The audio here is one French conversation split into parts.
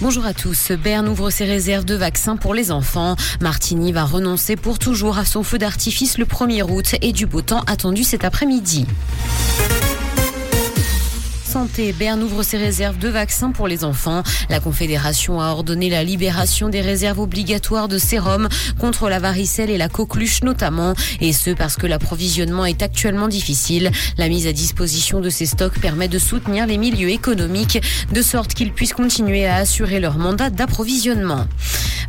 Bonjour à tous. Berne ouvre ses réserves de vaccins pour les enfants. Martini va renoncer pour toujours à son feu d'artifice le 1er août et du beau temps attendu cet après-midi. Santé, Berne ouvre ses réserves de vaccins pour les enfants. La Confédération a ordonné la libération des réserves obligatoires de sérum contre la varicelle et la coqueluche notamment, et ce parce que l'approvisionnement est actuellement difficile. La mise à disposition de ces stocks permet de soutenir les milieux économiques de sorte qu'ils puissent continuer à assurer leur mandat d'approvisionnement.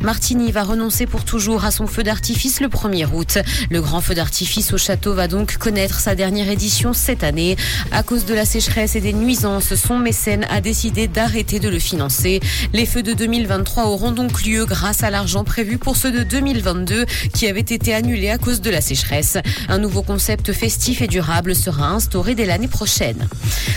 Martini va renoncer pour toujours à son feu d'artifice le 1er août. Le grand feu d'artifice au château va donc connaître sa dernière édition cette année. À cause de la sécheresse et des son mécène a décidé d'arrêter de le financer. Les feux de 2023 auront donc lieu grâce à l'argent prévu pour ceux de 2022 qui avaient été annulés à cause de la sécheresse. Un nouveau concept festif et durable sera instauré dès l'année prochaine.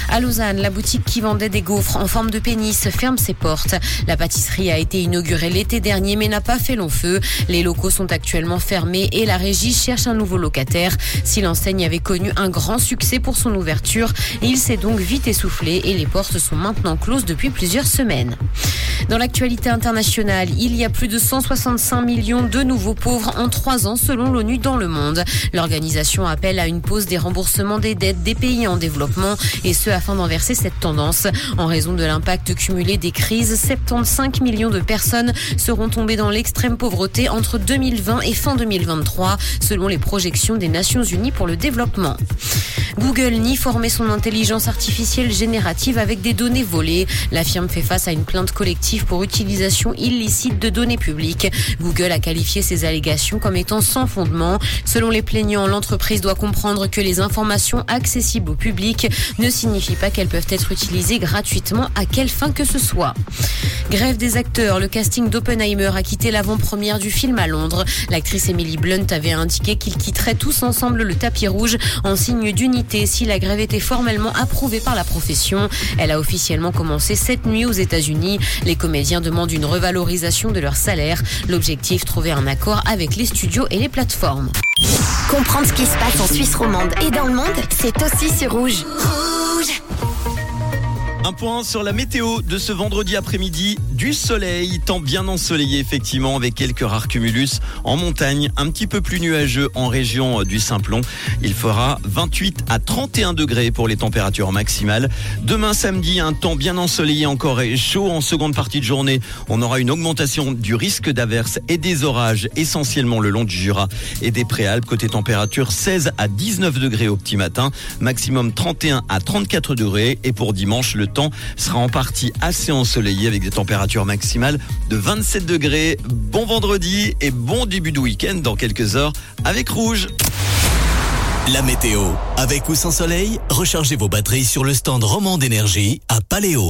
À Lausanne, la boutique qui vendait des gaufres en forme de pénis ferme ses portes. La pâtisserie a été inaugurée l'été dernier mais n'a pas fait long feu. Les locaux sont actuellement fermés et la régie cherche un nouveau locataire. Si l'enseigne avait connu un grand succès pour son ouverture, il s'est donc vite essoufflé et les portes sont maintenant closes depuis plusieurs semaines. Dans l'actualité internationale, il y a plus de 165 millions de nouveaux pauvres en trois ans selon l'ONU dans le monde. L'organisation appelle à une pause des remboursements des dettes des pays en développement et ce afin d'enverser cette tendance. En raison de l'impact cumulé des crises, 75 millions de personnes seront tombées dans l'extrême pauvreté entre 2020 et fin 2023 selon les projections des Nations Unies pour le développement. Google nie former son intelligence artificielle générative avec des données volées. La firme fait face à une plainte collective pour utilisation illicite de données publiques. Google a qualifié ces allégations comme étant sans fondement. Selon les plaignants, l'entreprise doit comprendre que les informations accessibles au public ne signifient pas qu'elles peuvent être utilisées gratuitement à quelle fin que ce soit. Grève des acteurs, le casting d'Oppenheimer a quitté l'avant-première du film à Londres. L'actrice Emily Blunt avait indiqué qu'ils quitteraient tous ensemble le tapis rouge en signe d'unité si la grève était formellement approuvée par la profession. Elle a officiellement commencé cette nuit aux États-Unis. Les comédiens demandent une revalorisation de leur salaire. L'objectif, trouver un accord avec les studios et les plateformes. Comprendre ce qui se passe en Suisse romande et dans le monde, c'est aussi sur Rouge. Un point sur la météo de ce vendredi après-midi. Du soleil, temps bien ensoleillé effectivement avec quelques rares cumulus en montagne, un petit peu plus nuageux en région du Simplon. Il fera 28 à 31 degrés pour les températures maximales. Demain samedi, un temps bien ensoleillé encore et chaud en seconde partie de journée. On aura une augmentation du risque d'averses et des orages essentiellement le long du Jura et des Préalpes. Côté température, 16 à 19 degrés au petit matin, maximum 31 à 34 degrés et pour dimanche, le temps sera en partie assez ensoleillé avec des températures maximales de 27 degrés. Bon vendredi et bon début de week-end dans quelques heures avec Rouge. La météo. Avec ou sans soleil, rechargez vos batteries sur le stand Roman d'énergie à Paléo.